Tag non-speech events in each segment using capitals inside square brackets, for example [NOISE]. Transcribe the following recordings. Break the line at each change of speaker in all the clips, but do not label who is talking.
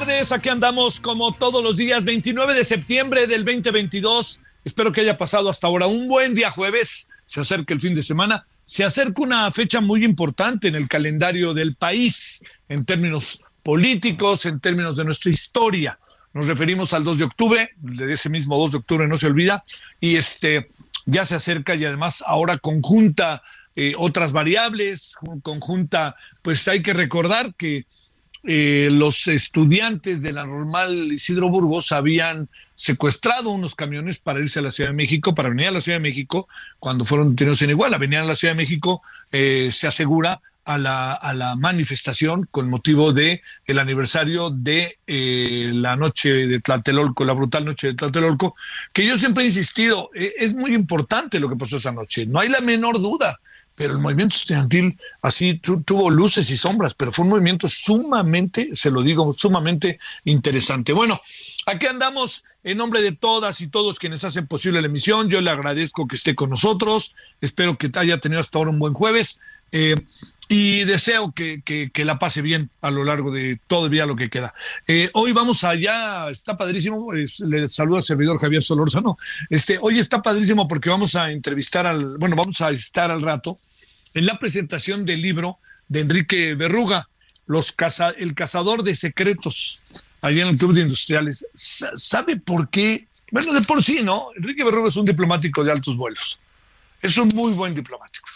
Tardes, aquí andamos como todos los días, 29 de septiembre del 2022. Espero que haya pasado hasta ahora un buen día jueves. Se acerca el fin de semana. Se acerca una fecha muy importante en el calendario del país, en términos políticos, en términos de nuestra historia. Nos referimos al 2 de octubre, de ese mismo 2 de octubre no se olvida, y este ya se acerca y además ahora conjunta eh, otras variables, conjunta, pues hay que recordar que eh, los estudiantes de la normal Isidro Burgos habían secuestrado unos camiones para irse a la Ciudad de México, para venir a la Ciudad de México, cuando fueron detenidos en Iguala, venían a la Ciudad de México, eh, se asegura a la, a la manifestación con motivo de el aniversario de eh, la noche de Tlatelolco, la brutal noche de Tlatelolco, que yo siempre he insistido, eh, es muy importante lo que pasó esa noche, no hay la menor duda pero el movimiento estudiantil así tu, tuvo luces y sombras, pero fue un movimiento sumamente, se lo digo, sumamente interesante. Bueno, aquí andamos en nombre de todas y todos quienes hacen posible la emisión. Yo le agradezco que esté con nosotros, espero que haya tenido hasta ahora un buen jueves. Eh, y deseo que, que, la pase bien a lo largo de día lo que queda. Eh, hoy vamos allá, está padrísimo, le saluda al servidor Javier Solórzano. Este, hoy está padrísimo porque vamos a entrevistar al, bueno, vamos a estar al rato en la presentación del libro de Enrique Berruga, El cazador de secretos, allá en el Club de Industriales. ¿Sabe por qué? Bueno, de por sí, ¿no? Enrique Berruga es un diplomático de altos vuelos es un muy buen diplomático,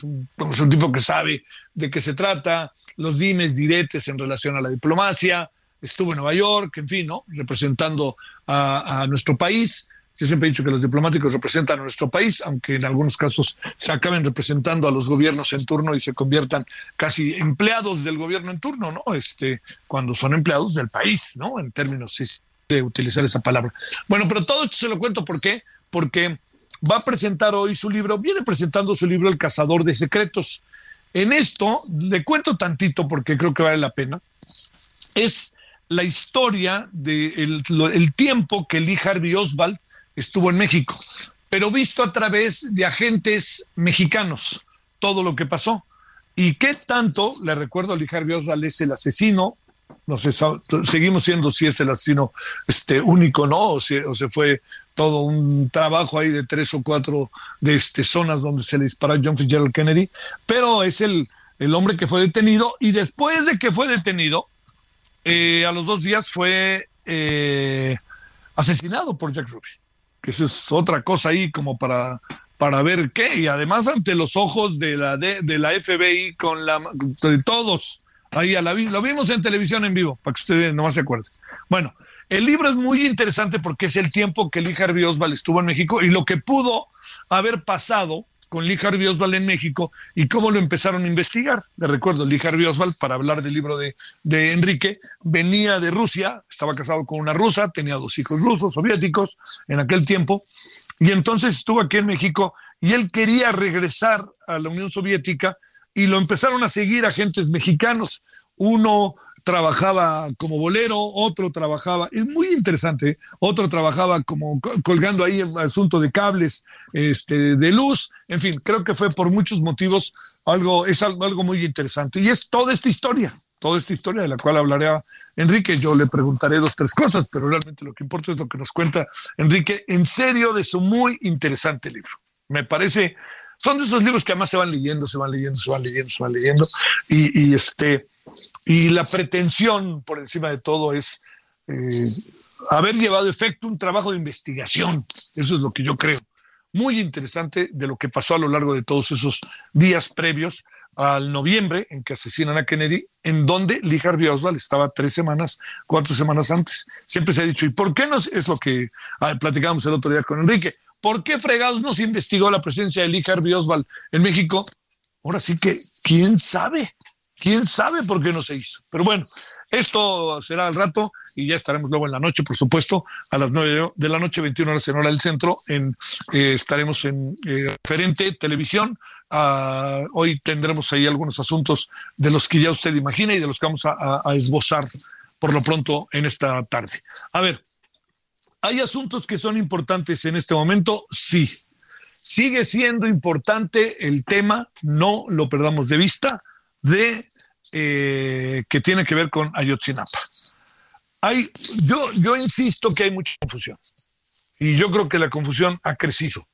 es un, tipo que sabe de qué se trata, los dimes, diretes en relación a la diplomacia, estuvo en Nueva York, en fin, ¿no? representando a nuestro país. Yo siempre he dicho que los diplomáticos representan a nuestro país, aunque en algunos casos se acaben representando a los gobiernos en turno y se conviertan casi empleados del gobierno en turno, ¿no? Este, cuando son empleados del país, ¿no? En términos de utilizar esa palabra. Bueno, pero todo esto se lo cuento ¿por qué? Porque va a presentar hoy su libro, viene presentando su libro El cazador de secretos. En esto, le cuento tantito porque creo que vale la pena, es la historia del de el tiempo que Lee Harvey Oswald estuvo en México, pero visto a través de agentes mexicanos, todo lo que pasó. ¿Y qué tanto, le recuerdo, Lee Harvey Oswald es el asesino no sé, seguimos siendo si es el asesino este, único, ¿no? O, si, o se fue todo un trabajo ahí de tres o cuatro de este, zonas donde se le disparó a John Fitzgerald Kennedy, pero es el, el hombre que fue detenido y después de que fue detenido, eh, a los dos días fue eh, asesinado por Jack Ruby, que eso es otra cosa ahí como para, para ver qué, y además ante los ojos de la, de, de la FBI con la de todos Ahí a la, lo vimos en televisión en vivo, para que ustedes no se acuerden. Bueno, el libro es muy interesante porque es el tiempo que Lee Harvey Oswald estuvo en México y lo que pudo haber pasado con Lee Harvey Oswald en México y cómo lo empezaron a investigar. Le recuerdo, Lee Harvey Oswald, para hablar del libro de, de Enrique, venía de Rusia, estaba casado con una rusa, tenía dos hijos rusos, soviéticos, en aquel tiempo, y entonces estuvo aquí en México y él quería regresar a la Unión Soviética y lo empezaron a seguir agentes mexicanos. Uno trabajaba como bolero, otro trabajaba, es muy interesante, otro trabajaba como colgando ahí el asunto de cables este, de luz, en fin, creo que fue por muchos motivos algo, es algo, algo muy interesante. Y es toda esta historia, toda esta historia de la cual hablaré a Enrique. Yo le preguntaré dos, tres cosas, pero realmente lo que importa es lo que nos cuenta Enrique en serio de su muy interesante libro. Me parece Son de esos libros que además se van leyendo, se van leyendo, se van leyendo, se van leyendo. Y, este, y la pretensión por encima de todo es eh, haber llevado efecto un trabajo de investigación. Eso es lo que yo creo. Muy interesante de lo que pasó a lo largo de todos esos días previos al noviembre en que asesinan a Kennedy, en donde Lee Harvey Oswald estaba tres semanas, cuatro semanas antes. Siempre se ha dicho, ¿y por qué no? Es lo que ah, platicábamos el otro día con Enrique. ¿Por qué fregados no se investigó la presencia de Lee Harvey Oswald en México? Ahora sí que, ¿quién sabe? ¿Quién sabe por qué no se hizo? Pero bueno, esto será al rato y ya estaremos luego en la noche, por supuesto, a las nueve de la noche, 21 horas en hora del centro. En, eh, estaremos en eh, referente televisión. Ah, hoy tendremos ahí algunos asuntos de los que ya usted imagina y de los que vamos a esbozar por lo pronto en esta tarde. A ver, ¿hay asuntos que son importantes en este momento? Sí. Sigue siendo importante el tema, no lo perdamos de vista de eh, que tiene que ver con Ayotzinapa. Hay, yo, yo insisto que hay mucha confusión y yo creo que la confusión ha crecido.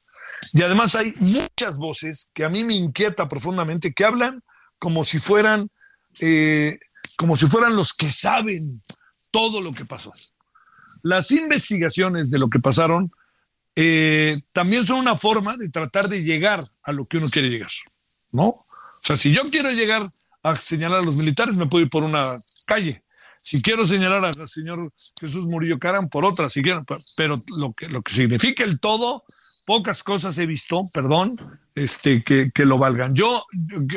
Y además hay muchas voces que a mí me inquieta profundamente, que hablan como si fueran, eh, como si fueran los que saben todo lo que pasó. Las investigaciones de lo que pasaron eh, también son una forma de tratar de llegar a lo que uno quiere llegar, ¿no? O sea, si yo quiero llegar a señalar a los militares, me puedo ir por una calle. Si quiero señalar al señor Jesús Murillo Caram, por otra, si quiero, pero lo que, lo que significa el todo, pocas cosas he visto, perdón, este, que, que lo valgan. Yo,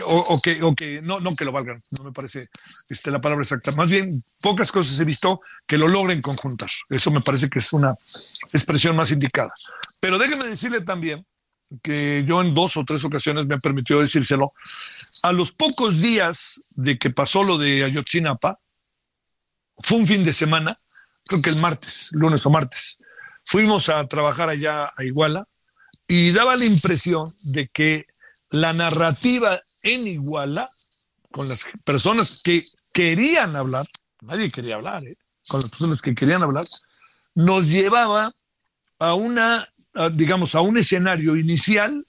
o, que, o que no, no que lo valgan, no me parece este, la palabra exacta. Más bien, pocas cosas he visto que lo logren conjuntar. Eso me parece que es una expresión más indicada. Pero déjeme decirle también que yo en dos o tres ocasiones me ha permitido decírselo, a los pocos días de que pasó lo de Ayotzinapa, fue un fin de semana, creo que el martes, lunes o martes, fuimos a trabajar allá a Iguala y daba la impresión de que la narrativa en Iguala, con las personas que querían hablar, nadie quería hablar, ¿eh? con las personas que querían hablar, nos llevaba a una digamos, a un escenario inicial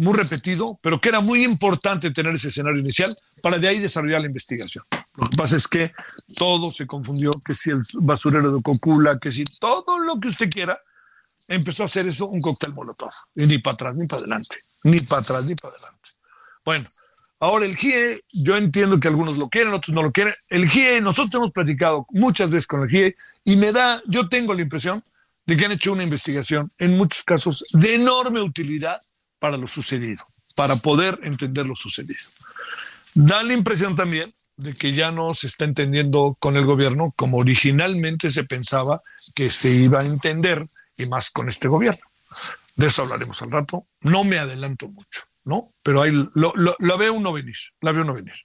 muy repetido, pero que era muy importante tener ese escenario inicial para de ahí desarrollar la investigación. Lo que pasa es que todo se confundió, que si el basurero de Cocula, que si todo lo que usted quiera, empezó a hacer eso un cóctel molotov. Y ni para atrás ni para adelante, ni para atrás ni para adelante. Bueno, ahora el GIE, yo entiendo que algunos lo quieren, otros no lo quieren. El GIE, nosotros hemos platicado muchas veces con el GIE y me da, yo tengo la impresión de que han hecho una investigación, en muchos casos, de enorme utilidad para lo sucedido, para poder entender lo sucedido. Da la impresión también de que ya no se está entendiendo con el gobierno como originalmente se pensaba que se iba a entender, y más con este gobierno. De eso hablaremos al rato. No me adelanto mucho, ¿no? Pero ahí lo, lo, veo uno venir, la veo uno venir.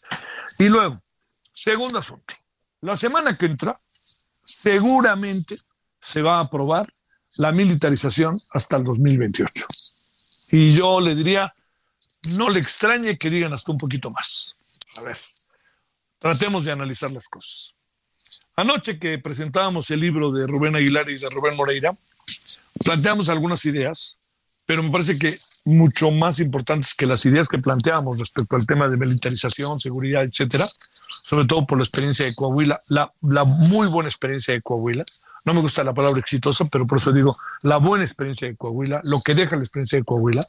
Y luego, segundo asunto. La semana que entra, seguramente se va a aprobar la militarización hasta el 2028. Y yo le diría, no le extrañe que digan hasta un poquito más. A ver, tratemos de analizar las cosas. Anoche que presentábamos el libro de Rubén Aguilar y de Rubén Moreira, planteamos algunas ideas, pero me parece que mucho más importantes que las ideas que planteamos respecto al tema de militarización, seguridad, etcétera, sobre todo por la experiencia de Coahuila, la, la muy buena experiencia de Coahuila, no me gusta la palabra exitosa, pero por eso digo la buena experiencia de Coahuila, lo que deja la experiencia de Coahuila.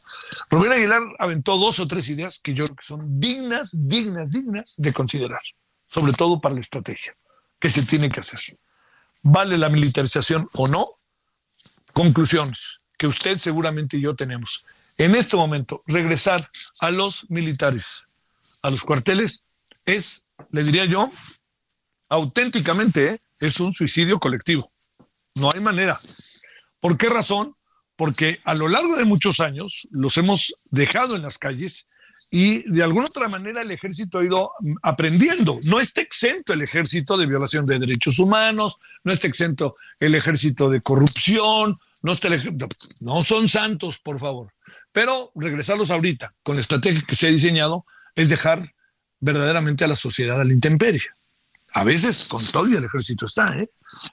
Rubén Aguilar aventó dos o tres ideas que yo creo que son dignas, dignas, dignas de considerar, sobre todo para la estrategia que se tiene que hacer. ¿Vale la militarización o no? Conclusiones que usted seguramente y yo tenemos. En este momento, regresar a los militares, a los cuarteles, es, le diría yo, auténticamente, ¿eh? es un suicidio colectivo. No hay manera. ¿Por qué razón? Porque a lo largo de muchos años los hemos dejado en las calles y de alguna otra manera el ejército ha ido aprendiendo. No está exento el ejército de violación de derechos humanos, no está exento el ejército de corrupción, no, está no son santos, por favor. Pero regresarlos ahorita con la estrategia que se ha diseñado es dejar verdaderamente a la sociedad a la intemperie. A veces con todo el ejército está, ¿eh?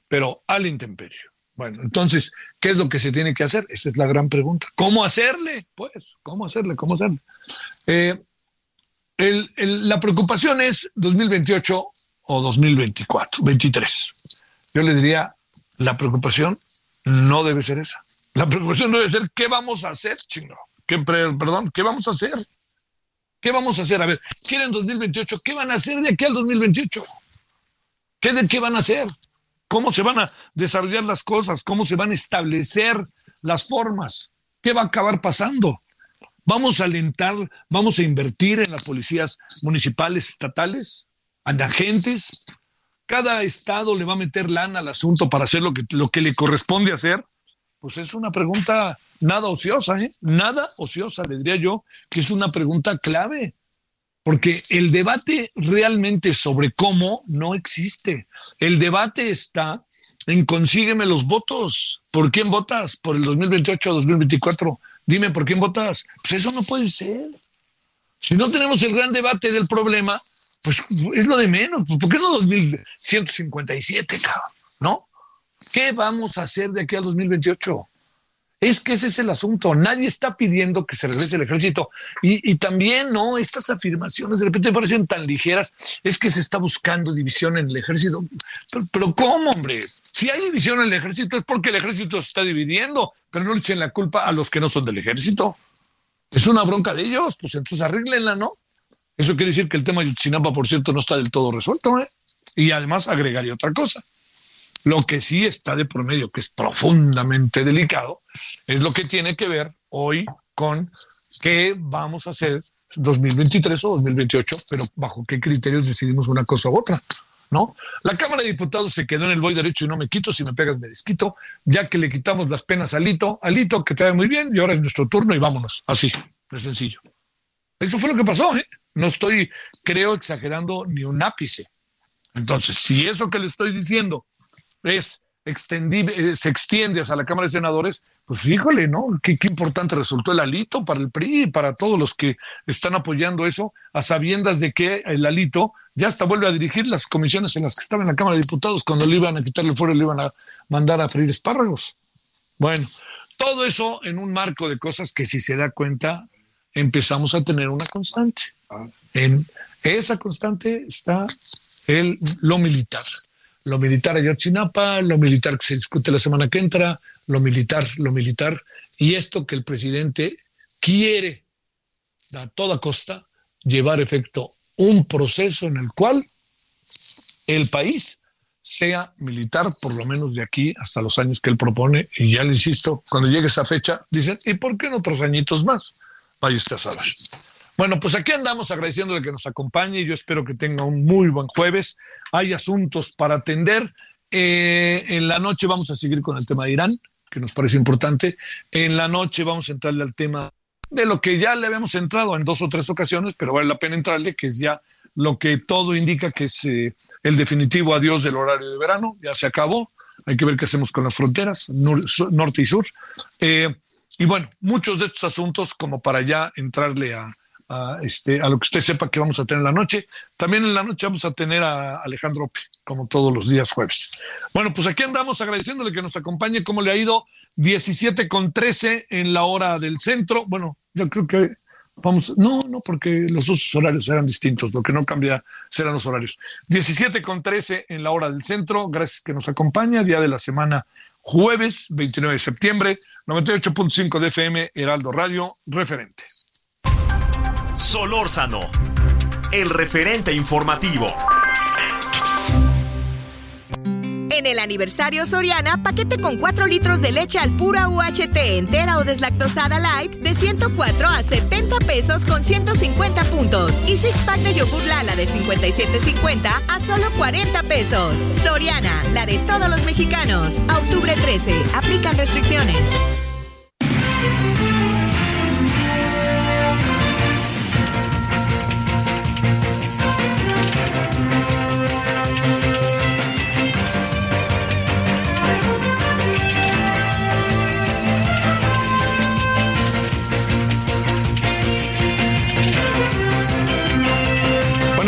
pero al intemperio. Bueno, entonces, ¿qué es lo que se tiene que hacer? Esa es la gran pregunta. ¿Cómo hacerle? Pues, ¿cómo hacerle? ¿Cómo hacerle? Eh, la preocupación es 2028 o 2024, 23. Yo le diría, la preocupación no debe ser esa. La preocupación debe ser, ¿qué vamos a hacer, chingo? ¿Qué, perdón, ¿qué vamos a hacer? ¿Qué vamos a hacer? A ver, ¿quieren 2028? ¿Qué van a hacer de aquí al 2028? ¿Qué de qué van a hacer? ¿Cómo se van a desarrollar las cosas? ¿Cómo se van a establecer las formas? ¿Qué va a acabar pasando? ¿Vamos a alentar, vamos a invertir en las policías municipales, estatales, en agentes? ¿Cada estado le va a meter lana al asunto para hacer lo que, lo que le corresponde hacer? Pues es una pregunta nada ociosa, ¿eh? Nada ociosa, le diría yo, que es una pregunta clave. Porque el debate realmente sobre cómo no existe. El debate está en consígueme los votos. ¿Por quién votas? ¿Por el 2028 o 2024? Dime, ¿por quién votas? Pues eso no puede ser. Si no tenemos el gran debate del problema, pues es lo de menos. ¿Por qué no 2157, cabrón? ¿No? ¿Qué vamos a hacer de aquí al 2028? Es que ese es el asunto. Nadie está pidiendo que se regrese el ejército. Y, también, ¿no? Estas afirmaciones de repente parecen tan ligeras. Es que se está buscando división en el ejército. Pero, ¿cómo, hombre? Si hay división en el ejército es porque el ejército se está dividiendo. Pero no le echen la culpa a los que no son del ejército. Es una bronca de ellos. Pues entonces arréglenla, ¿no? Eso quiere decir que el tema de Yotzinapa, por cierto, no está del todo resuelto. ¿eh? Y además agregaría otra cosa. Lo que sí está de por medio, que es profundamente delicado, es lo que tiene que ver hoy con qué vamos a hacer 2023 o 2028, pero bajo qué criterios decidimos una cosa u otra. ¿No? La Cámara de Diputados se quedó en el voy derecho y no me quito, si me pegas me desquito, ya que le quitamos las penas a Alito, Alito, que te va muy bien, y ahora es nuestro turno y vámonos, así, de sencillo. Eso fue lo que pasó, ¿eh? No estoy, creo, exagerando ni un ápice. Entonces, si eso que le estoy diciendo es extendible, eh, se extiende hacia la Cámara de Senadores, pues híjole, ¿no? Qué, importante resultó el alito para el PRI y para todos los que están apoyando eso, a sabiendas de que el alito ya hasta vuelve a dirigir las comisiones en las que estaba en la Cámara de Diputados cuando le iban a quitarle fuera, le iban a mandar a freír espárragos. Bueno, todo eso en un marco de cosas que si se da cuenta empezamos a tener una constante. En esa constante está el, lo militar lo militar Ayotzinapa, lo militar que se discute la semana que entra, lo militar, lo militar, y esto que el presidente quiere a toda costa llevar efecto un proceso en el cual el país sea militar, por lo menos de aquí hasta los años que él propone, y ya le insisto, cuando llegue esa fecha, dicen, ¿y por qué en otros añitos más? Vaya usted a saber. Bueno, pues aquí andamos agradeciéndole que nos acompañe. Yo espero que tenga un muy buen jueves. Hay asuntos para atender. Eh, en la noche vamos a seguir con el tema de Irán, que nos parece importante. En la noche vamos a entrarle al tema de lo que ya le habíamos entrado en dos o tres ocasiones, pero vale la pena entrarle, que es ya lo que todo indica que es eh, el definitivo adiós del horario de verano. Ya se acabó. Hay que ver qué hacemos con las fronteras, norte y sur. Eh, y bueno, muchos de estos asuntos como para ya entrarle a, a, este, a lo que usted sepa que vamos a tener en la noche. También en la noche vamos a tener a Alejandro P, como todos los días jueves. Bueno, pues aquí andamos agradeciéndole que nos acompañe. ¿Cómo le ha ido? 17 con 13 en la hora del centro. Bueno, yo creo que vamos, no, no, porque los usos horarios eran distintos. Lo que no cambia serán los horarios. 17 con 13 en la hora del centro. Gracias que nos acompaña. Día de la semana jueves 29 de septiembre, 98.5 de FM, Heraldo Radio, referente.
Solórzano, el referente informativo.
En el aniversario Soriana, paquete con 4 litros de leche al pura UHT entera o deslactosada light de 104 a 70 pesos con 150 puntos. Y six pack de yogur Lala de 57.50 a solo 40 pesos. Soriana, la de todos los mexicanos. Octubre 13, aplican restricciones.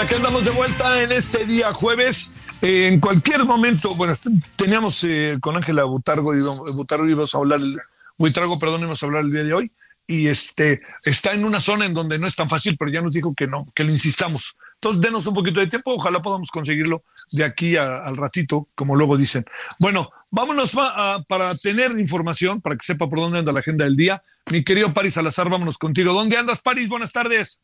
aquí andamos de vuelta en este día jueves. Eh, en cualquier momento, bueno, teníamos eh, con Ángela Butargo, Butargo íbamos a hablar, el, Buitrago, perdón, íbamos a hablar el día de hoy. Y este está en una zona en donde no es tan fácil, pero ya nos dijo que no, que le insistamos. Entonces, denos un poquito de tiempo, ojalá podamos conseguirlo de aquí al ratito, como luego dicen. Bueno, vámonos para tener información, para que sepa por dónde anda la agenda del día. Mi querido Paris Salazar, vámonos contigo. ¿Dónde andas, Paris? Buenas tardes.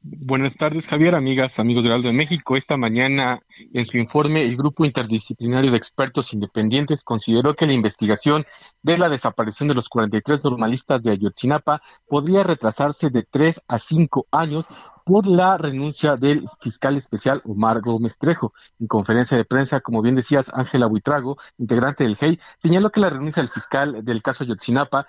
Buenas tardes, Javier, amigas, amigos de Aldo de México. Esta mañana, en su informe, el Grupo Interdisciplinario de Expertos Independientes consideró que la investigación de la desaparición de los 43 normalistas de Ayotzinapa podría retrasarse de tres a cinco años por la renuncia del fiscal especial Omar Gómez Trejo. En conferencia de prensa, como bien decías, Ángela Buitrago, integrante del GEI, señaló que la renuncia del fiscal del caso Yotzinapa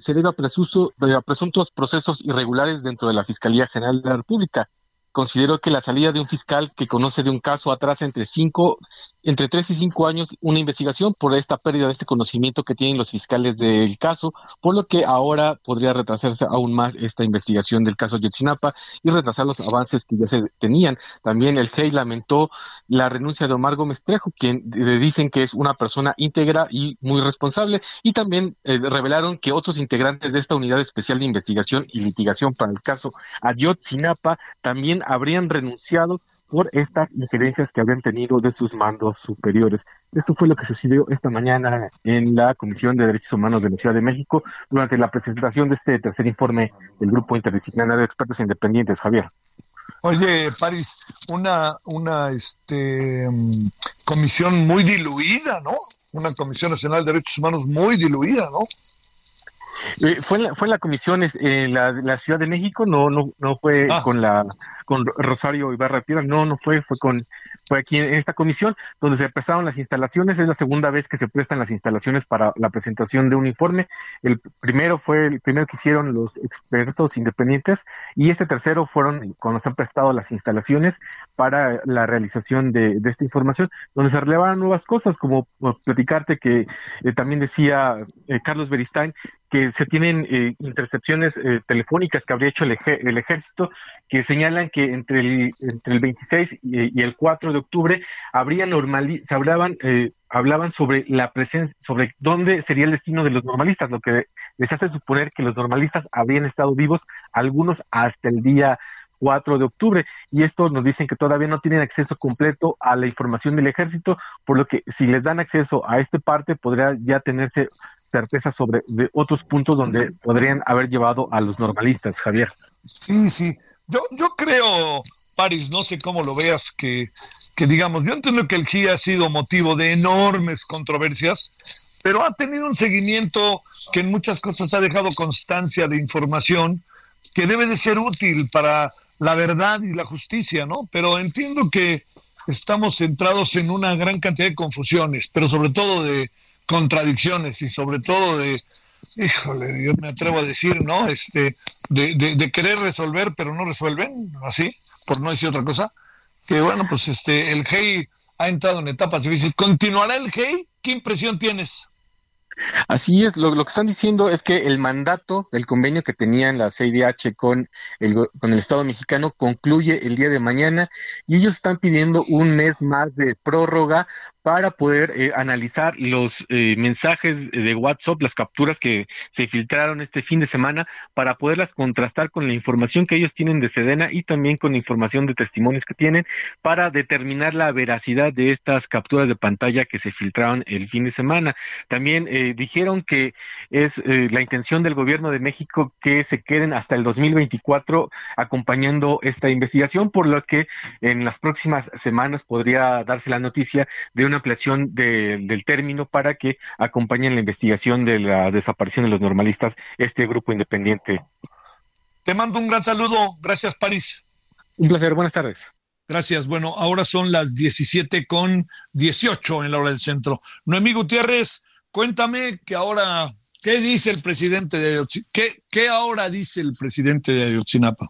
se debe a, a presuntos procesos irregulares dentro de la Fiscalía General de la República. Considero que la salida de un fiscal que conoce de un caso atrás entre cinco, entre tres y cinco años una investigación por esta pérdida de este conocimiento que tienen los fiscales del caso, por lo que ahora podría retrasarse aún más esta investigación del caso Yotzinapa y retrasar los avances que ya se tenían. También el GEI lamentó la renuncia de Omar Gómez Trejo, quien dicen que es una persona íntegra y muy responsable, y también eh, revelaron que otros integrantes de esta unidad especial de investigación y litigación para el caso Ayotzinapa también habrían renunciado por estas injerencias que habían tenido de sus mandos superiores. Esto fue lo que sucedió esta mañana en la Comisión de Derechos Humanos de la Ciudad de México durante la presentación de este tercer informe del Grupo Interdisciplinario de Expertos Independientes, Javier.
Oye, París, una, una este, mm, comisión muy diluida, ¿no? Una Comisión Nacional de Derechos Humanos muy diluida, ¿no?
Eh, fue, en la, fue la comisión en la, la, Ciudad de México, no, no, no fue ah. con la con Rosario Ibarra Piedra, no, no fue, fue con fue aquí en esta comisión donde se prestaron las instalaciones, es la segunda vez que se prestan las instalaciones para la presentación de un informe. El primero fue el primero que hicieron los expertos independientes y este tercero fueron cuando se han prestado las instalaciones para la realización de, esta información, donde se relevaron nuevas cosas, como platicarte que eh, también decía eh, Carlos Beristain que se tienen eh, intercepciones eh, telefónicas que habría hecho el, el, ejército que señalan que entre el, entre el 26 y, el 4 de octubre habría normal, se hablaban, eh, hablaban sobre la presencia, sobre dónde sería el destino de los normalistas, lo que les hace suponer que los normalistas habrían estado vivos, algunos hasta el día 4 de octubre. Y esto nos dicen que todavía no tienen acceso completo a la información del ejército, por lo que si les dan acceso a esta parte, podría ya tenerse certeza sobre de otros puntos donde podrían haber llevado a los normalistas, Javier.
Sí, sí. Yo, yo creo, Paris, no sé cómo lo veas, que, que digamos, yo entiendo que el GIA ha sido motivo de enormes controversias, pero ha tenido un seguimiento que en muchas cosas ha dejado constancia de información que debe de ser útil para la verdad y la justicia, ¿no? Pero entiendo que estamos centrados en una gran cantidad de confusiones, pero sobre todo de contradicciones y sobre todo de, híjole, yo me atrevo a decir, ¿no? Este, de, de, querer resolver, pero no resuelven, así, por no decir otra cosa. Que bueno, pues este, el GEI ha entrado en etapas difíciles. ¿Continuará el GEI? ¿Qué impresión tienes?
Así es, lo, que están diciendo es que el mandato del convenio que tenían la CIDH con el, con el Estado mexicano concluye el día de mañana y ellos están pidiendo un mes más de prórroga para poder eh, analizar los eh, mensajes de WhatsApp, las capturas que se filtraron este fin de semana, para poderlas contrastar con la información que ellos tienen de Sedena y también con información de testimonios que tienen para determinar la veracidad de estas capturas de pantalla que se filtraron el fin de semana. También eh, dijeron que es la intención del gobierno de México que se queden hasta el 2024 acompañando esta investigación, por lo que en las próximas semanas podría darse la noticia de una ampliación del término para que acompañen la investigación de la desaparición de los normalistas este grupo independiente.
Te mando un gran saludo. Gracias, París.
Un placer. Buenas tardes.
Gracias. Bueno, ahora son las 17 con 18 en la hora del centro. Noemí Gutiérrez, cuéntame que ahora, ¿qué dice el presidente de ¿Qué, qué ahora dice el presidente de Ayotzinapa?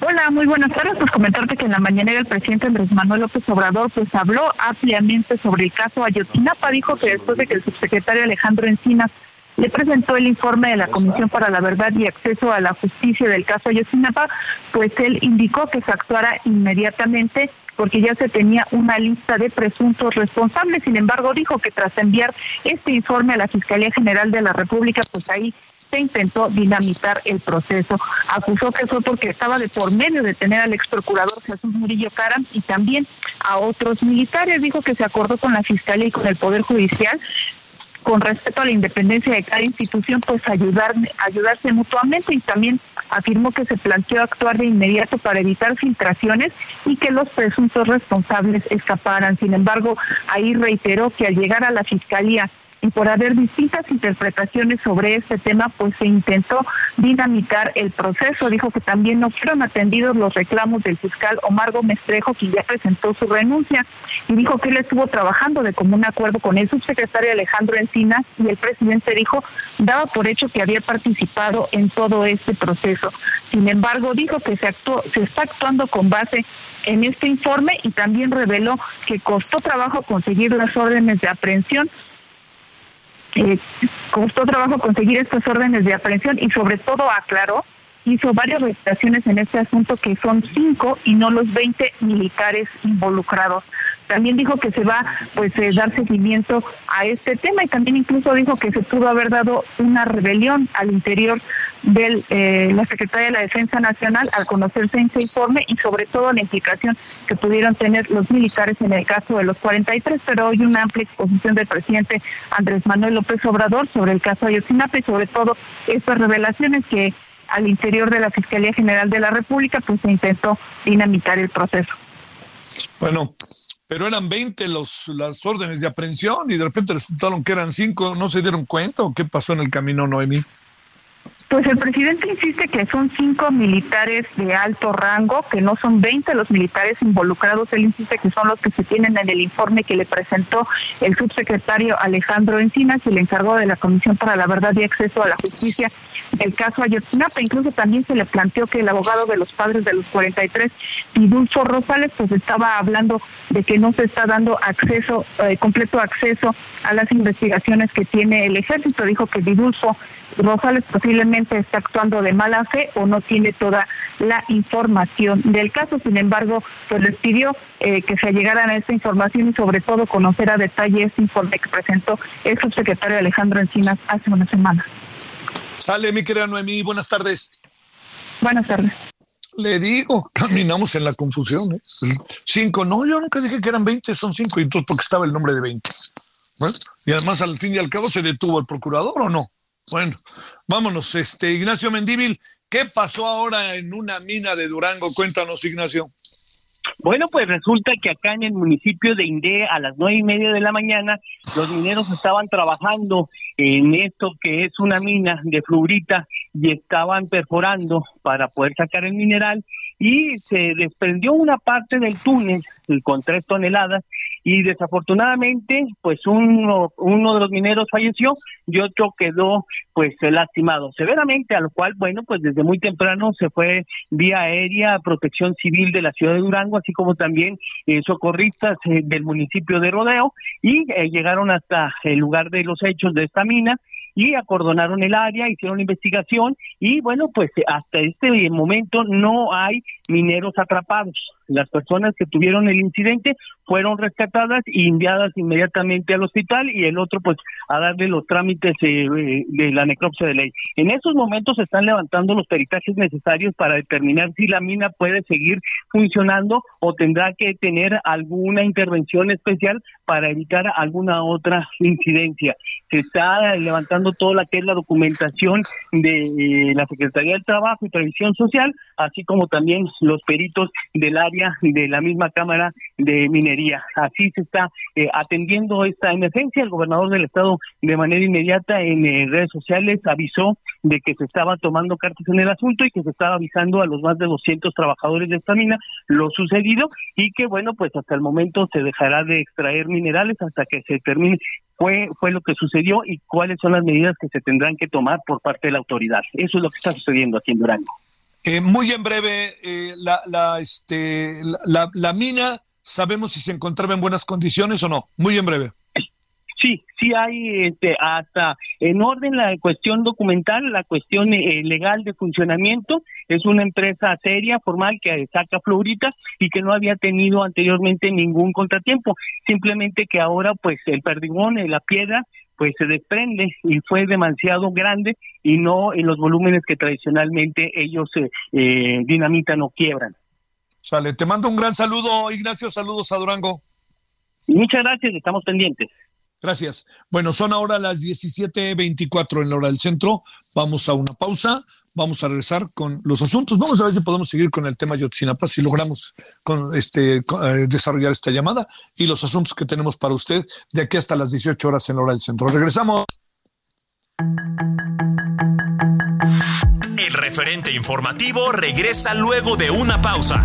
Hola, muy buenas tardes. Pues comentarte que en la mañanera el presidente Andrés Manuel López Obrador pues habló ampliamente sobre el caso Ayotzinapa. Dijo que después de que el subsecretario Alejandro Encinas le presentó el informe de la Comisión para la Verdad y Acceso a la Justicia del caso Ayotzinapa, pues él indicó que se actuara inmediatamente porque ya se tenía una lista de presuntos responsables. Sin embargo, dijo que tras enviar este informe a la Fiscalía General de la República, pues ahí se intentó dinamitar el proceso. Acusó que fue porque estaba de por medio de tener al ex procurador Jesús Murillo Caram y también a otros militares. Dijo que se acordó con la Fiscalía y con el Poder Judicial con respecto a la independencia de cada institución, pues ayudar, ayudarse mutuamente y también afirmó que se planteó actuar de inmediato para evitar filtraciones y que los presuntos responsables escaparan. Sin embargo, ahí reiteró que al llegar a la fiscalía y por haber distintas interpretaciones sobre este tema, pues se intentó dinamitar el proceso. Dijo que también no fueron atendidos los reclamos del fiscal Omar Gómez Trejo, quien ya presentó su renuncia, y dijo que él estuvo trabajando de común acuerdo con el subsecretario Alejandro Encinas y el presidente dijo, daba por hecho que había participado en todo este proceso. Sin embargo, dijo que se, actuó, se está actuando con base en este informe y también reveló que costó trabajo conseguir las órdenes de aprehensión eh, costó trabajo conseguir estas órdenes de aprehensión y sobre todo aclaró, hizo varias registraciones en este asunto que son cinco y no los 20 militares involucrados. También dijo que se va pues eh, dar seguimiento a este tema y también incluso dijo que se pudo haber dado una rebelión al interior de eh, la Secretaría de la Defensa Nacional al conocerse ese informe y sobre todo la implicación que pudieron tener los militares en el caso de los 43, pero hoy una amplia exposición del presidente Andrés Manuel López Obrador sobre el caso Ayotzinapa y sobre todo estas revelaciones que al interior de la Fiscalía General de la República pues se intentó dinamitar el proceso.
Bueno, pero eran 20 los, las órdenes de aprehensión y de repente resultaron que eran 5, ¿no se dieron cuenta o qué pasó en el camino, Noemí?
Pues el presidente insiste que son cinco militares de alto rango, que no son 20 los militares involucrados. Él insiste que son los que se tienen en el informe que le presentó el subsecretario Alejandro Encinas y le encargó de la Comisión para la Verdad y Acceso a la Justicia del caso Ayotzinapa. Incluso también se le planteó que el abogado de los padres de los 43, Vidulfo Rosales, pues estaba hablando de que no se está dando acceso, eh, completo acceso a las investigaciones que tiene el ejército. Dijo que Vidulfo Rosales posiblemente está actuando de mala fe o no tiene toda la información del caso. Sin embargo, pues les pidió eh, que se llegaran a esta información y sobre todo conocer a detalle este informe que presentó el subsecretario Alejandro Encinas hace una semana.
Sale, mi querida Noemí, buenas tardes.
Buenas tardes.
Le digo, caminamos en la confusión. ¿eh? Cinco, no, yo nunca dije que eran 20, son cinco, y entonces porque estaba el nombre de 20. y además al fin y al cabo se detuvo el procurador o no. Bueno, vámonos, este Ignacio Mendíbil, ¿qué pasó ahora en una mina de Durango? Cuéntanos, Ignacio.
Bueno, pues resulta que acá en el municipio de Indé a las nueve y media de la mañana los mineros estaban trabajando en esto que es una mina de fluorita y estaban perforando para poder sacar el mineral y se desprendió una parte del túnel con tres toneladas y desafortunadamente pues uno, uno de los mineros falleció y otro quedó pues lastimado severamente, a lo cual bueno pues desde muy temprano se fue vía aérea protección civil de la ciudad de Durango, así como también eh, socorristas eh, del municipio de Rodeo y eh, llegaron hasta el lugar de los hechos de esta mina y acordonaron el área, hicieron la investigación y bueno, pues hasta este momento no hay mineros atrapados. Las personas que tuvieron el incidente fueron rescatadas y enviadas inmediatamente al hospital y el otro pues a darle los trámites eh, de la necropsia de ley. En estos momentos se están levantando los peritajes necesarios para determinar si la mina puede seguir funcionando o tendrá que tener alguna intervención especial para evitar alguna otra incidencia. Se está levantando toda la que es la documentación de eh, la Secretaría del Trabajo y Previsión Social, así como también los peritos del de la misma Cámara de Minería. Así se está eh, atendiendo esta emergencia. El gobernador del estado de manera inmediata en eh, redes sociales avisó de que se estaba tomando cartas en el asunto y que se estaba avisando a los más de 200 trabajadores de esta mina lo sucedido y que bueno, pues hasta el momento se dejará de extraer minerales hasta que se termine fue fue lo que sucedió y cuáles son las medidas que se tendrán que tomar por parte de la autoridad. Eso es lo que está sucediendo aquí en Durango.
Eh, muy en breve, eh, la, la, este, la, la, mina, ¿sabemos si se encontraba en buenas condiciones o no? Muy en breve.
Sí, sí hay este, hasta en orden la cuestión documental, la cuestión eh, legal de funcionamiento. Es una empresa seria, formal, que saca fluorita y que no había tenido anteriormente ningún contratiempo. Simplemente que ahora, pues, el perdigón, la piedra, pues se desprende y fue demasiado grande y no en los volúmenes que tradicionalmente ellos eh, eh, dinamitan o quiebran.
Sale, te mando un gran saludo, Ignacio, saludos a Durango.
Muchas gracias, estamos pendientes.
Gracias. Bueno, son ahora las 17:24 en la hora del centro. Vamos a una pausa. Vamos a regresar con los asuntos. Vamos a ver si podemos seguir con el tema Yotzinapa, si logramos este, eh, desarrollar esta llamada y los asuntos que tenemos para usted de aquí hasta las 18 horas en la hora del centro. Regresamos.
El referente informativo regresa luego de una pausa.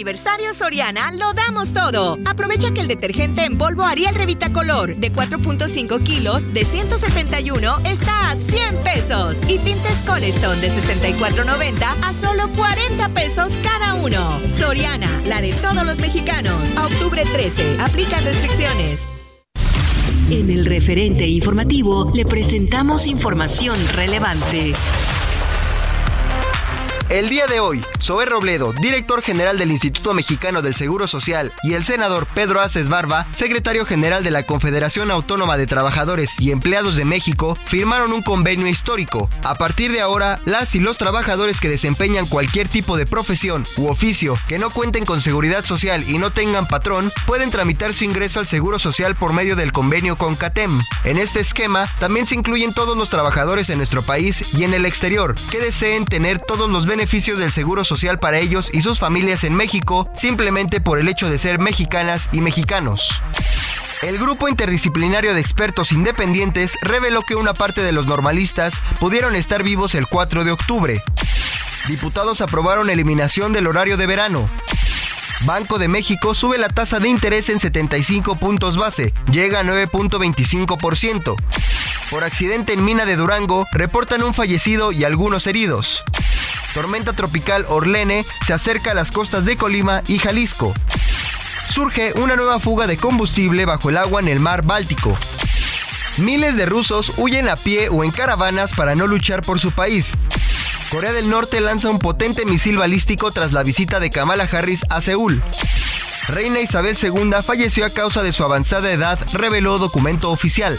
Aniversario Soriana lo damos todo. Aprovecha que el detergente en polvo Ariel Revita Color de 4.5 kilos de 171 está a 100 pesos. Y tintes Colestone de 64.90 a solo 40 pesos cada uno. Soriana, la de todos los mexicanos. Octubre 13. Aplica restricciones.
En el referente informativo le presentamos información relevante.
El día de hoy, Zoé Robledo, director general del Instituto Mexicano del Seguro Social, y el senador Pedro Aces Barba, secretario general de la Confederación Autónoma de Trabajadores y Empleados de México, firmaron un convenio histórico. A partir de ahora, las y los trabajadores que desempeñan cualquier tipo de profesión u oficio que no cuenten con seguridad social y no tengan patrón, pueden tramitar su ingreso al Seguro Social por medio del convenio con CATEM. En este esquema, también se incluyen todos los trabajadores en nuestro país y en el exterior que deseen tener todos los beneficios beneficios del Seguro Social para ellos y sus familias en México simplemente por el hecho de ser mexicanas y mexicanos. El grupo interdisciplinario de expertos independientes reveló que una parte de los normalistas pudieron estar vivos el 4 de octubre. Diputados aprobaron eliminación del horario de verano. Banco de México sube la tasa de interés en 75 puntos base, llega a 9.25%. Por accidente en mina de Durango, reportan un fallecido y algunos heridos. Tormenta tropical Orlene se acerca a las costas de Colima y Jalisco. Surge una nueva fuga de combustible bajo el agua en el mar Báltico. Miles de rusos huyen a pie o en caravanas para no luchar por su país. Corea del Norte lanza un potente misil balístico tras la visita de Kamala Harris a Seúl. Reina Isabel II falleció a causa de su avanzada edad, reveló documento oficial.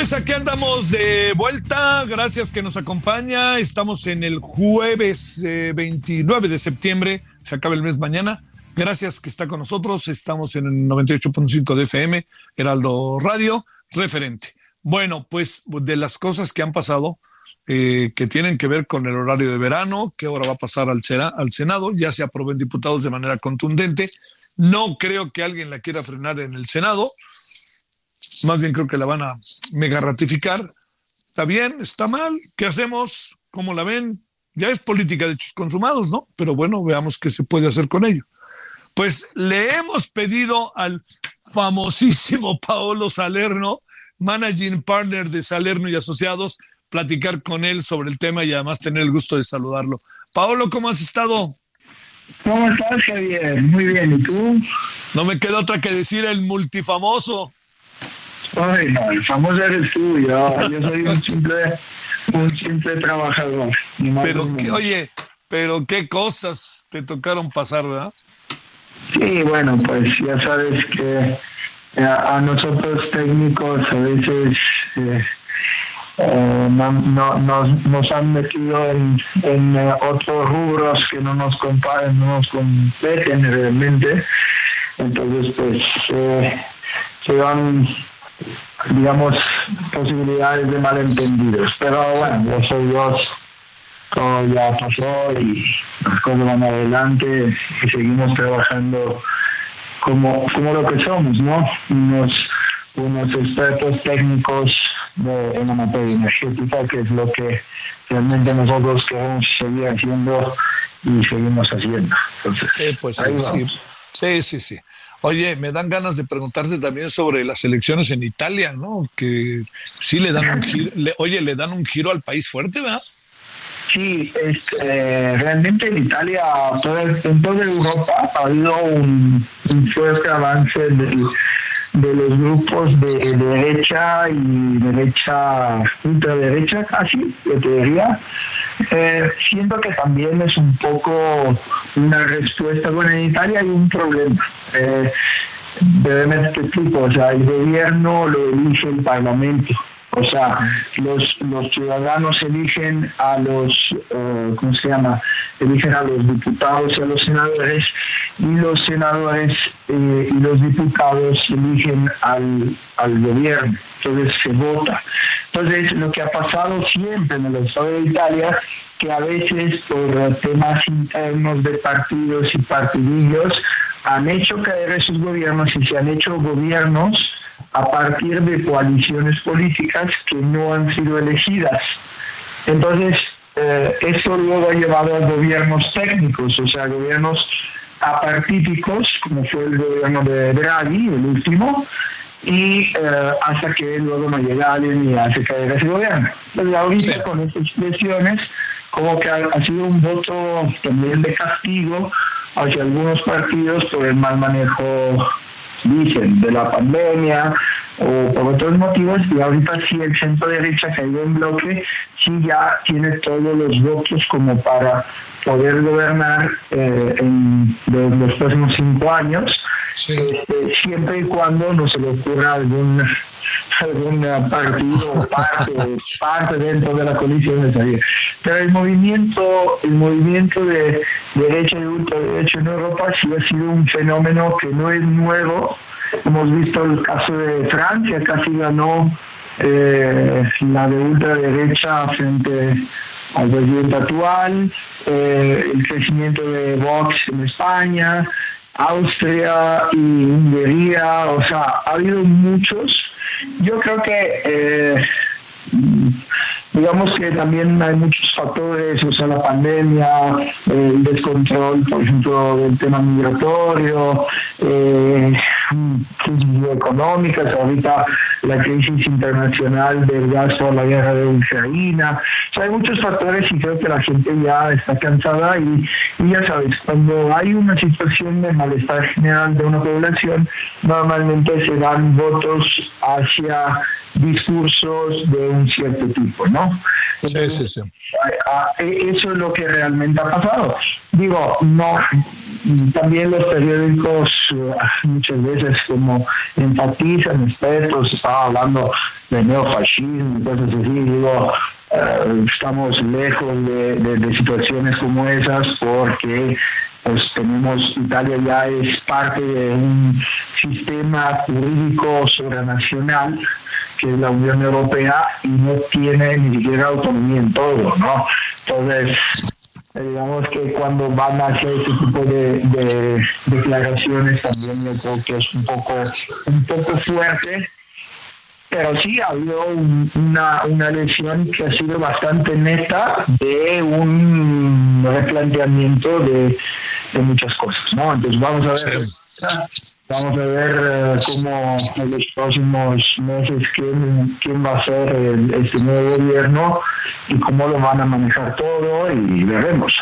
Pues aquí andamos de vuelta. Gracias que nos acompaña. Estamos en el jueves 29 de septiembre. Se acaba el mes mañana. Gracias que está con nosotros. Estamos en el 98.5 de FM, Heraldo Radio, referente. Bueno, pues de las cosas que han pasado, eh, que tienen que ver con el horario de verano, que ahora va a pasar al, al Senado, ya se aprobó en diputados de manera contundente. No creo que alguien la quiera frenar en el Senado más bien creo que la van a mega ratificar. ¿Está bien? ¿Está mal? ¿Qué hacemos? ¿Cómo la ven? Ya es política de hechos consumados, ¿no? Pero bueno, veamos qué se puede hacer con ello. Pues le hemos pedido al famosísimo [LAUGHS] Paolo Salerno, managing partner de Salerno y Asociados, platicar con él sobre el tema y además tener el gusto de saludarlo. Paolo, ¿cómo has estado?
¿Cómo estás, Javier? Muy bien, ¿y tú?
No me queda otra que decir el multifamoso.
Ay, no, el famoso eres tú, yo, yo soy un simple, un simple trabajador.
Pero, oye, pero qué cosas te tocaron pasar, ¿verdad?
Sí, bueno, pues ya sabes que eh, a, nosotros técnicos a veces eh, eh, no, no, nos, han metido en, en otros rubros que no nos comparen, no nos competen realmente. Entonces, pues se van, digamos, posibilidades de malentendidos. Pero bueno, yo soy Dios todo ya pasó y las cosas van adelante y seguimos trabajando como, como lo que somos, ¿no? Unos, unos expertos técnicos de, en la materia energética, que es lo que realmente nosotros queremos seguir haciendo y seguimos haciendo. Entonces,
sí, pues sí, sí, sí, sí. Oye, me dan ganas de preguntarte también sobre las elecciones en Italia, ¿no? Que sí le dan un giro, oye, le dan un giro al país fuerte, ¿verdad?
Sí, este, realmente en Italia, en toda Europa ha habido un, fuerte avance de, los grupos de derecha y derecha, ultraderecha casi, yo te diría. Eh, siento que también es un poco una respuesta. Bueno, en Italia hay un problema. Eh, este tipo, o sea, el gobierno lo elige el parlamento o sea, los, los ciudadanos eligen a los, eh, ¿cómo se llama? Eligen a los diputados y a los senadores y los senadores eh, y los diputados eligen al, al gobierno. Entonces se vota. Entonces, lo que ha pasado siempre en el Estado de Italia, que a veces por temas internos de partidos y partidillos han hecho caer esos gobiernos y se han hecho gobiernos a partir de coaliciones políticas que no han sido elegidas. Entonces, eh, esto luego ha llevado a gobiernos técnicos, o sea, gobiernos apartíticos, como fue el gobierno de Draghi, el último, y eh, hasta que luego no llega alguien y hace caer ese gobierno. Entonces, ahorita con estas expresiones, como que ha, ha, sido un voto también de castigo hacia algunos partidos por el mal manejo dicen, de la pandemia o por otros motivos, y ahorita sí el centro derecha caído en bloque, sí ya tiene todos los votos como para poder gobernar eh, en los, próximos cinco años, este, siempre y cuando no se le ocurra algún algún partido o parte, [LAUGHS] parte dentro de la coalición de salir. Pero el movimiento, el movimiento de derecha y ultraderecha en Europa sí ha sido un fenómeno que no es nuevo. Hemos visto el caso de Francia, casi ganó eh, la de ultraderecha frente al presidente actual, eh, el crecimiento de Vox en España, Austria y Hungría, o sea, ha habido muchos. Yo creo que, eh, digamos que también hay muchos factores, o sea, la pandemia, el descontrol, por ejemplo, del tema migratorio, eh, económicas, ahorita la crisis internacional del gasto a la guerra de Ucrania. O sea, hay muchos factores y creo que la gente ya está cansada y, y ya sabes, cuando hay una situación de malestar general de una población, normalmente se dan votos hacia discursos de un cierto tipo, ¿no?
Sí, sí, sí.
Eso es lo que realmente ha pasado. Digo, no, también los periódicos eh, muchas veces como enfatizan expertos, estaba hablando de neofascismo y cosas así, digo, eh, estamos lejos de, de, situaciones como esas porque pues tenemos, Italia ya es parte de un sistema jurídico supranacional que es la Unión Europea y no tiene ni siquiera autonomía en todo, ¿no? Entonces, eh, digamos que cuando van a hacer ese tipo de, declaraciones también yo creo que es un poco un poco fuerte pero sí ha habido una, una lesión que ha sido bastante neta de un replanteamiento de, muchas cosas, ¿no? Entonces vamos a ver. Vamos a ver eh, cómo en los próximos meses quién, quién va a ser este nuevo gobierno y cómo lo van a manejar todo y veremos.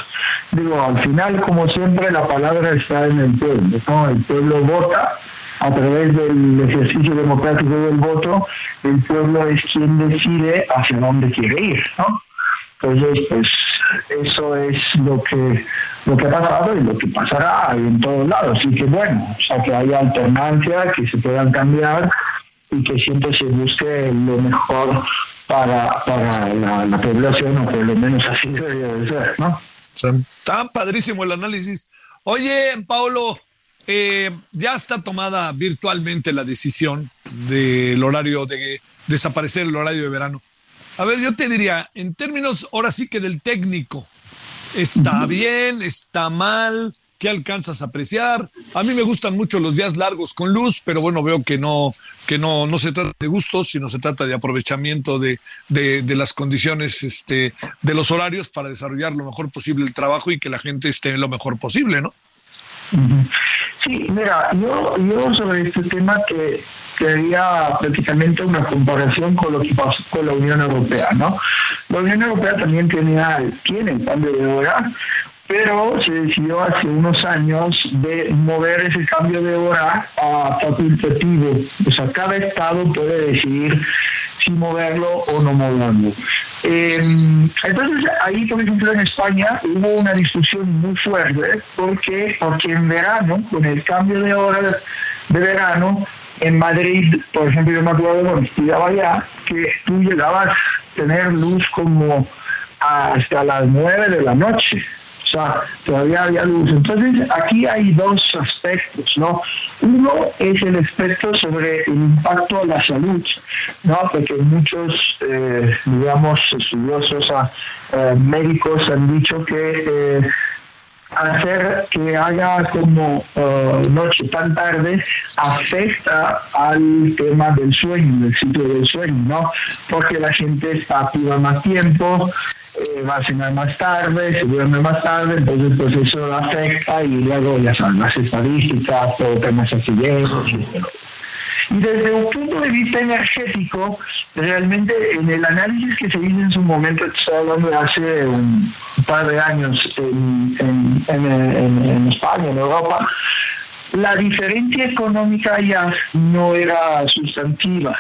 Digo, al final, como siempre, la palabra está en el pueblo. ¿no? El pueblo vota a través del ejercicio democrático del voto, el pueblo es quien decide hacia dónde quiere ir. ¿no? Entonces, pues eso es lo que lo que ha pasado y lo que pasará en todos lados. Así que bueno, o sea, que haya alternancia, que se puedan cambiar y que siempre se busque lo mejor para, para la, población, o por lo menos así [LAUGHS] debería ser, ¿no?
Está padrísimo el análisis. Oye, Paulo, eh, ya está tomada virtualmente la decisión del horario de desaparecer el horario de verano. A ver, yo te diría, en términos ahora sí que del técnico, ¿está bien? ¿Está mal? ¿Qué alcanzas a apreciar? A mí me gustan mucho los días largos con luz, pero bueno, veo que no, que no, no se trata de gustos, sino se trata de aprovechamiento de, de, las condiciones este, de los horarios para desarrollar lo mejor posible el trabajo y que la gente esté lo mejor posible, ¿no?
Sí, mira, yo, yo sobre este tema que que había prácticamente una comparación con lo que pasó con la Unión Europea, ¿no? La Unión Europea también tenía, tiene el cambio de hora, pero se decidió hace unos años de mover ese cambio de hora a facultativo. O sea, cada estado puede decidir si moverlo o no moverlo. Em, entonces, ahí, por ejemplo, en España hubo una discusión muy fuerte porque, porque en verano, con el cambio de hora de verano, en Madrid, por ejemplo, yo me acuerdo cuando estudiaba allá, que tú llegabas a tener luz como hasta las nueve de la noche. O sea, todavía había luz. Entonces, aquí hay dos aspectos, ¿no? Uno es el aspecto sobre el impacto a la salud, ¿no? Porque muchos, eh, digamos, estudiosos, eh, médicos han dicho que eh, hacer que haga como uh, noche tan tarde afecta al tema del sueño, del sitio del sueño, ¿no? Porque la gente está activa más tiempo, eh, va a cenar más tarde, se duerme más tarde, entonces pues eso afecta y luego ya son las estadísticas, todo temas accidentes y desde un punto de vista energético, realmente en el análisis que se hizo en su momento, estoy hablando de hace un par de años en, en, España, en Europa, la diferencia económica ya no era sustantiva.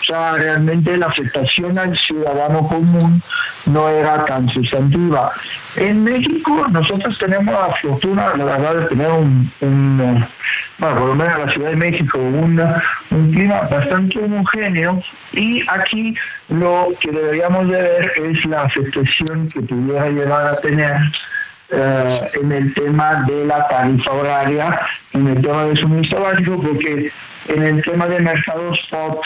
O sea, realmente la afectación al ciudadano común no era tan sustantiva. En México nosotros tenemos la fortuna, la verdad, de tener un, bueno, por lo menos en la Ciudad de México, un clima bastante homogéneo y aquí lo que deberíamos de ver es la afectación que pudiera llevar a tener eh, en el tema de la tarifa horaria, en el tema de suministro básico, porque en el tema de mercado spot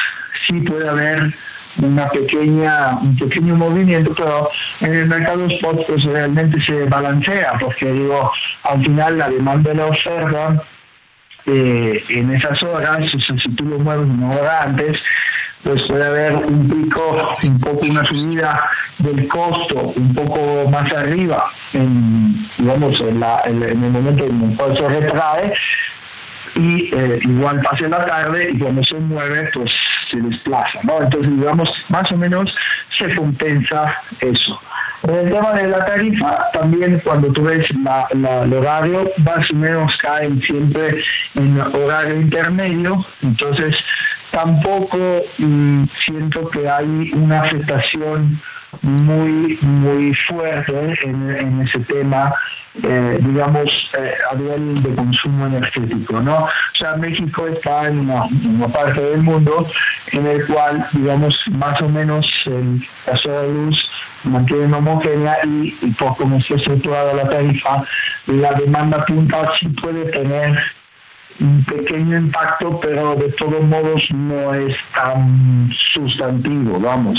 sí puede haber una pequeña, un pequeño movimiento, pero en el mercado spot pues realmente se balancea, porque digo, al final la demanda de la oferta eh, en esas horas, o sea, si tú lo mueves una hora antes, pues puede haber un pico, un poco una subida del costo un poco más arriba, en, en, el momento en el cual se retrae, y eh, igual pase la tarde y cuando se mueve pues se desplaza, ¿no? Entonces digamos más o menos se compensa eso. En el tema de la tarifa, también cuando tú ves la, el horario, más o menos caen siempre en horario intermedio, entonces tampoco mm, siento que hay una afectación muy muy fuerte en, ese tema, eh, digamos, eh, a nivel de consumo energético, ¿no? O sea, México está en una, parte del mundo en el cual, digamos, más o menos el caso de luz mantiene homogénea y, y por cómo está estructurada la tarifa, la demanda punta sí puede tener un pequeño impacto, pero de todos modos no es tan sustantivo, vamos.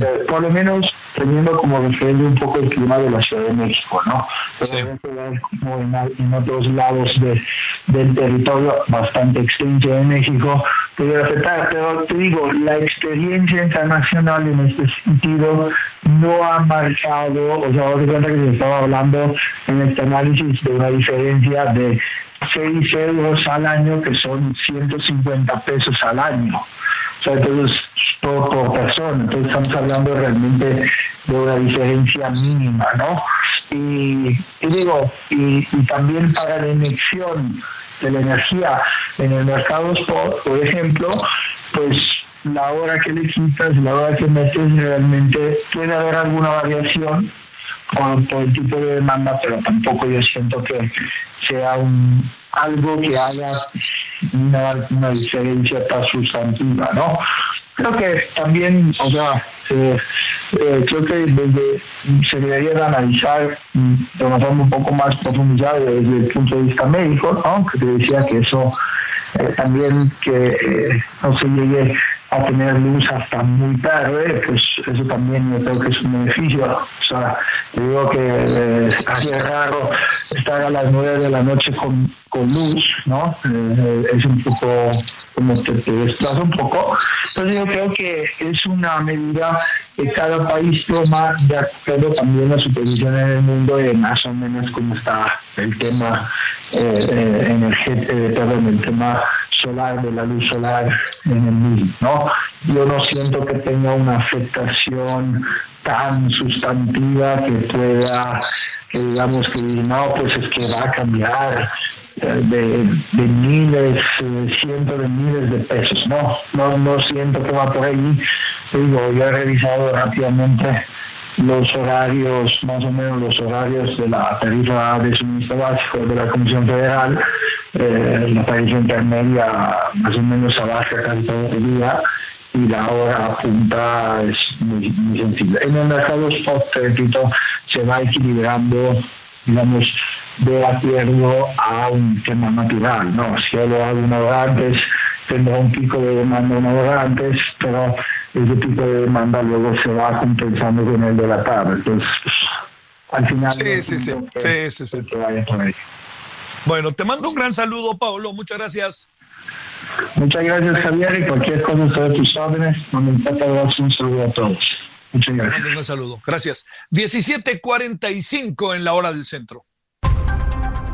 Eh, por lo menos teniendo como referencia un poco el clima de la Ciudad de México, ¿no? Pero como en, otros lados de, del territorio bastante extenso de México, pudiera afectar, pero te digo, la experiencia internacional en este sentido no ha marcado, o sea, de cuenta que se estaba hablando en este análisis de una diferencia de 6 euros al año, que son 150 pesos al año. O sea, entonces, por, por persona. Entonces, estamos hablando realmente de una diferencia mínima, ¿no? Y, digo, y, también para la inyección de la energía en el mercado spot, por ejemplo, pues la hora que le quitas, la hora que metes, realmente puede haber alguna variación por, el tipo de demanda, pero tampoco yo siento que sea un algo que haga una, diferencia tan sustantiva, ¿no? Creo que también, o sea, eh, creo que desde, se debería de analizar de una forma un poco más profundizada desde el punto de vista médico, ¿no? Que te decía que eso eh, también que eh, no se llegue a tener luz hasta muy tarde, pues eso también yo creo que es un beneficio. O sea, te digo que eh, es raro estar a las nueve de la noche con luz, ¿no? Eh, es un poco, como te, te desplaza un poco. Entonces yo creo que es una medida que cada país toma de acuerdo también a su posición en el mundo y más o menos cómo está el tema eh, eh energético, eh, perdón, el tema solar, de la luz solar en el mismo, ¿no? Yo no siento que tenga una afectación tan sustantiva que pueda, que digamos que no, pues es que va a cambiar eh, de, miles, cientos de miles de pesos, no, no, no siento que va por ahí, digo, yo he revisado rápidamente los horarios, más o menos los horarios de la tarifa de suministro básico de la Comisión Federal, eh, la tarifa intermedia más o menos abajo casi todo el día y la hora punta es muy, sensible. En el mercado spot, repito, se va equilibrando, digamos, de acuerdo a un tema natural, ¿no? Si yo lo hago una hora antes, tendrá un pico de demanda una hora antes, pero ese tipo de demanda luego se va compensando con el de la tarde. Entonces, pues, al final...
Sí, sí, sí. sí, sí, sí. Bueno, te mando un gran saludo, Pablo. Muchas gracias.
Muchas gracias, Javier. Y cualquier cosa sobre tus órdenes, me importa dar un saludo a todos. Muchas gracias.
Un saludo. Gracias. 17:45 en la hora del centro.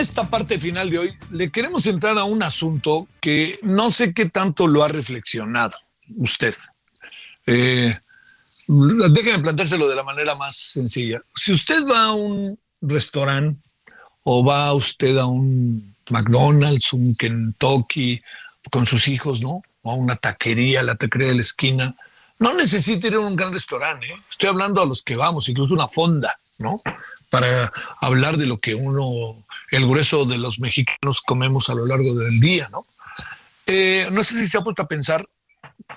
Esta parte final de hoy le queremos entrar a un asunto que no sé qué tanto lo ha reflexionado usted. Eh, déjeme planteárselo de la manera más sencilla. Si usted va a un restaurante o va usted a un McDonald's, un Kentucky con sus hijos, ¿no? O a una taquería, la taquería de la esquina, no necesita ir a un gran restaurante. ¿eh? Estoy hablando a los que vamos, incluso una fonda, ¿no? Para hablar de lo que uno el grueso de los mexicanos comemos a lo largo del día, ¿no? Eh, no sé si se ha puesto a pensar,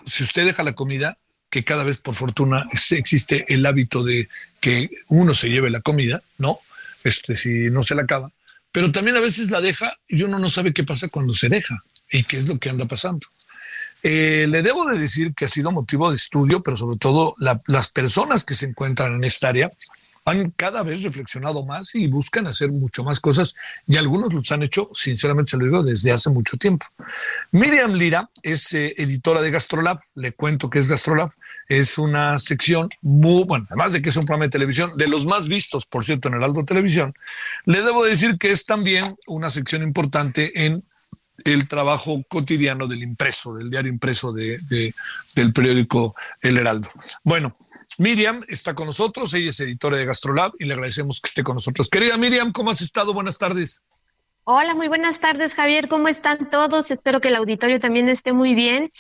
si usted deja la comida, que cada vez por fortuna existe el hábito de que uno se lleve la comida, ¿no? Este, si no se la acaba, pero también a veces la deja y uno no sabe qué pasa cuando se deja y qué es lo que anda pasando. Eh, le debo de decir que ha sido motivo de estudio, pero sobre todo las personas que se encuentran en esta área han cada vez reflexionado más y buscan hacer mucho más cosas y algunos los han hecho, sinceramente se lo digo, desde hace mucho tiempo. Miriam Lira es eh, editora de Gastrolab, le cuento que es Gastrolab, es una sección muy, bueno, además de que es un programa de televisión, de los más vistos, por cierto, en el Televisión, le debo decir que es también una sección importante en el trabajo cotidiano del impreso, del diario impreso de, del periódico El Heraldo. Bueno, Miriam está con nosotros, ella es editora de Gastrolab y le agradecemos que esté con nosotros. Querida Miriam, ¿cómo has estado? Buenas tardes.
Hola, muy buenas tardes, Javier. ¿Cómo están todos? Espero que el auditorio también esté muy bien.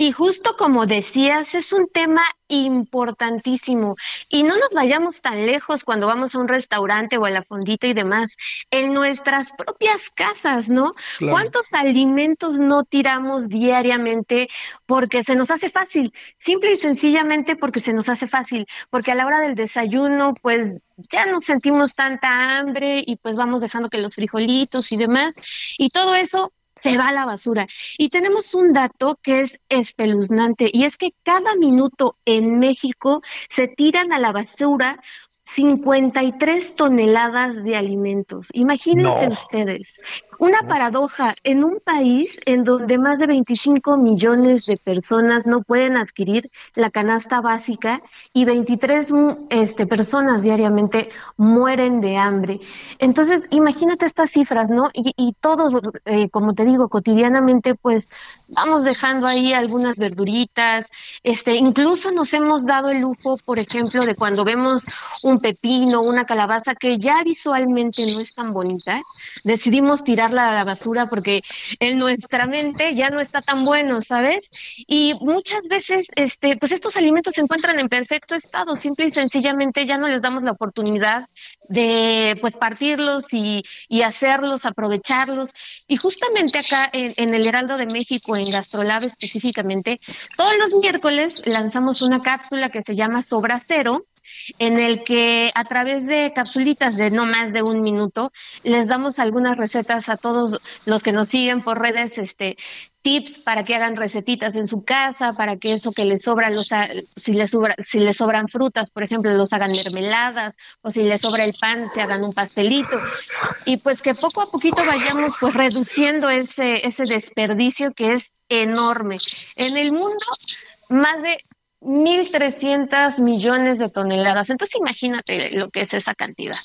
Y justo como decías, es un tema importantísimo. Y no nos vayamos tan lejos cuando vamos a un restaurante o a la fondita y demás. En nuestras propias casas, ¿no? ¿Cuántos alimentos no tiramos diariamente porque se nos hace fácil? Simple y sencillamente porque se nos hace fácil. Porque a la hora del desayuno, pues ya no sentimos tanta hambre y pues vamos dejando que los frijolitos y demás. Y todo eso se va a la basura. Y tenemos un dato que es espeluznante y es que cada minuto en México se tiran a la basura 53 toneladas de alimentos. Imagínense ustedes, una paradoja en un país en donde más de 25 millones de personas no pueden adquirir la canasta básica y 23 mm, este, personas diariamente mueren de hambre. Entonces, imagínate estas cifras, ¿no? Y, y todos, eh, como te digo, cotidianamente, pues vamos dejando ahí algunas verduritas, este, incluso nos hemos dado el lujo, por ejemplo, de cuando vemos un pepino, una calabaza que ya visualmente no es tan bonita, decidimos la basura porque en nuestra mente ya no está tan bueno, ¿sabes? Y muchas veces, este, pues estos alimentos se encuentran en perfecto estado, simple y sencillamente ya no les damos la oportunidad de, pues, partirlos y, y hacerlos, aprovecharlos. Y justamente acá en, en el Heraldo de México, en Gastrolab específicamente, todos los miércoles lanzamos una cápsula que se llama Sobra Cero, en el que a través de capsulitas de no más de un minuto les damos algunas recetas a todos los que nos siguen por redes, este tips para que hagan recetitas en su casa, para que eso que les sobra, los, si les sobra, si les sobran frutas, por ejemplo, los hagan mermeladas, o si les sobra el pan, se hagan un pastelito. Y pues que poco a poquito vayamos pues reduciendo ese, ese desperdicio que es enorme. En el mundo, más de 1.300 millones de toneladas. Entonces imagínate lo que es esa cantidad.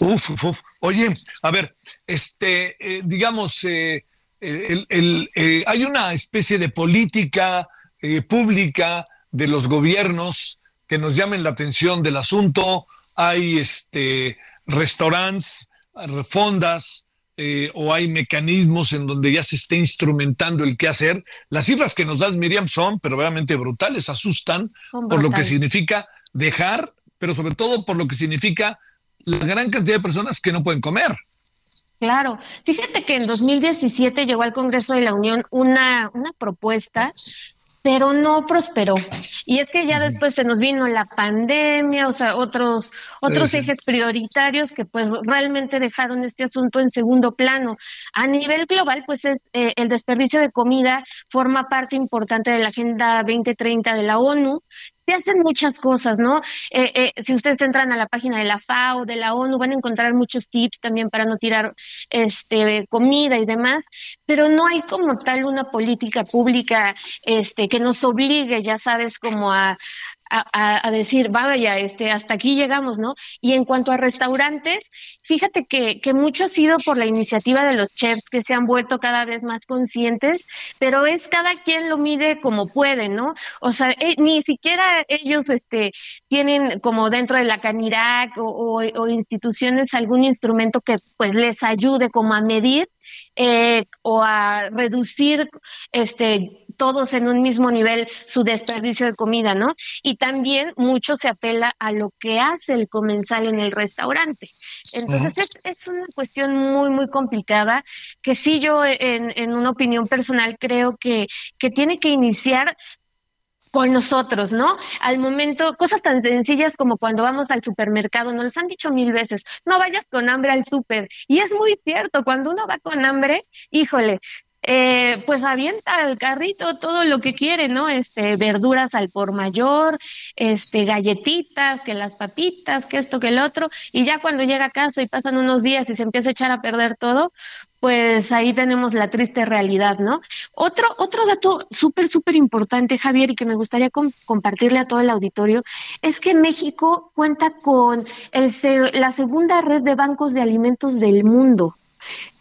Uf, uf, uf. Oye, a ver, este, eh, digamos, eh, el, eh, hay una especie de política pública de los gobiernos que nos llamen la atención del asunto. Hay este, restaurantes, fondas, eh, o hay mecanismos en donde ya se esté instrumentando el qué hacer. Las cifras que nos das, Miriam, son pero verdaderamente brutales, asustan por lo que significa dejar, pero sobre todo por lo que significa la gran cantidad de personas que no pueden comer.
Claro, fíjate que en 2017 llegó al Congreso de la Unión una, una propuesta pero no prosperó. Y es que ya después se nos vino la pandemia, o sea, otros otros ejes prioritarios que pues realmente dejaron este asunto en segundo plano. A nivel global, pues es, eh, el desperdicio de comida forma parte importante de la Agenda 2030 de la ONU se hacen muchas cosas, ¿no? Eh, eh, si ustedes entran a la página de la FAO, de la ONU, van a encontrar muchos tips también para no tirar este comida y demás, pero no hay como tal una política pública este que nos obligue, ya sabes, como a, a, decir, vaya, este, hasta aquí llegamos, ¿no? Y en cuanto a restaurantes, fíjate que, que mucho ha sido por la iniciativa de los chefs que se han vuelto cada vez más conscientes, pero es cada quien lo mide como puede, ¿no? O sea, eh, ni siquiera ellos este, tienen como dentro de la Canirac o, o, instituciones algún instrumento que pues les ayude como a medir eh, o a reducir este todos en un mismo nivel su desperdicio de comida, ¿no? Y también mucho se apela a lo que hace el comensal en el restaurante. Entonces es, una cuestión muy, muy complicada que sí yo en, en una opinión personal creo que, que tiene que iniciar con nosotros, ¿no? Al momento, cosas tan sencillas como cuando vamos al supermercado, nos los han dicho mil veces, no vayas con hambre al súper. Y es muy cierto, cuando uno va con hambre, híjole, eh, pues avienta al carrito todo lo que quiere, ¿no? Este, verduras al por mayor, este, galletitas, que las papitas, que esto, que el otro, y ya cuando llega a casa y pasan unos días y se empieza a echar a perder todo, pues ahí tenemos la triste realidad, ¿no? Otro, otro dato súper, súper importante, Javier, y que me gustaría compartirle a todo el auditorio, es que México cuenta con el, la segunda red de bancos de alimentos del mundo.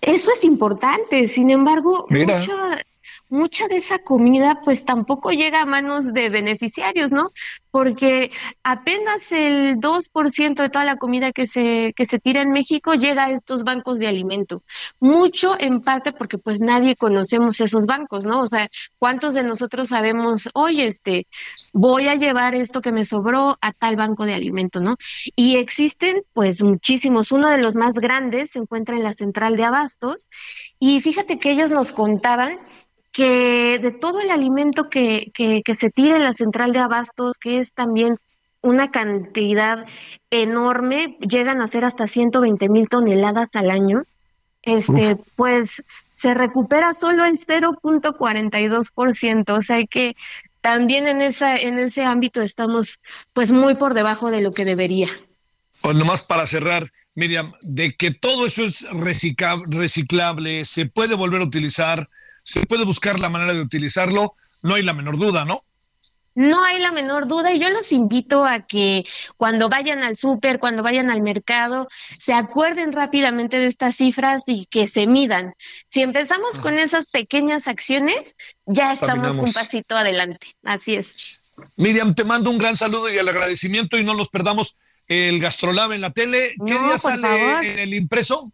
Eso es importante, sin embargo, mucha de esa comida pues tampoco llega a manos de beneficiarios, ¿no? Porque apenas el 2% de toda la comida que se, que se tira en México llega a estos bancos de alimento. Mucho en parte porque pues nadie conocemos esos bancos, ¿no? O sea, ¿cuántos de nosotros sabemos, oye, este, voy a llevar esto que me sobró a tal banco de alimento, ¿no? Y existen pues muchísimos. Uno de los más grandes se encuentra en la central de abastos y fíjate que ellos nos contaban que de todo el alimento que, que, se tira en la central de abastos, que es también una cantidad enorme, llegan a ser hasta 120 mil toneladas al año, este, pues se recupera solo el 0.42%, o sea que también en esa en ese ámbito estamos pues muy por debajo de lo que debería.
Pues nomás para cerrar, Miriam, de que todo eso es reciclable, se puede volver a utilizar, se puede buscar la manera de utilizarlo, no hay la menor duda, ¿no?
No hay la menor duda y yo los invito a que cuando vayan al súper, cuando vayan al mercado, se acuerden rápidamente de estas cifras y que se midan. Si empezamos con esas pequeñas acciones, ya estamos un pasito adelante. Así es.
Miriam, te mando un gran saludo y el agradecimiento y no nos perdamos el Gastrolab en la tele. ¿Qué día sale en el impreso?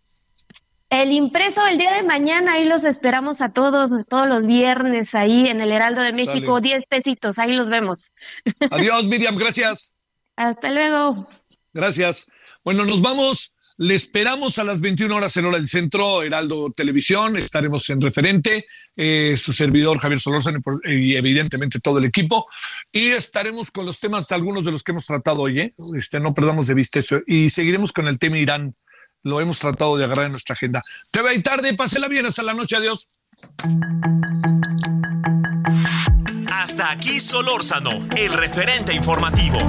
El impreso el día de mañana, ahí los esperamos a todos, todos los viernes ahí en el Heraldo de México, 10 pesitos, ahí los vemos. [LAUGHS]
Adiós, Miriam, gracias.
Hasta luego.
Gracias. Bueno, nos vamos. Le esperamos a las 21 horas en hora del centro, Heraldo Televisión. Estaremos en referente, eh, su servidor Javier Solórzano y evidentemente todo el equipo. Y estaremos con los temas, algunos de los que hemos tratado hoy. ¿eh? Este, no perdamos de vista eso. Y seguiremos con el tema Irán lo hemos tratado de agarrar en nuestra agenda. Te veo tarde, pásela bien, hasta la noche, adiós.
Hasta aquí Solórzano, el referente informativo.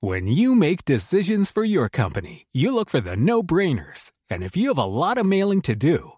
When you make decisions for your company, you look for the no-brainers. And if you have a lot of mailing to do,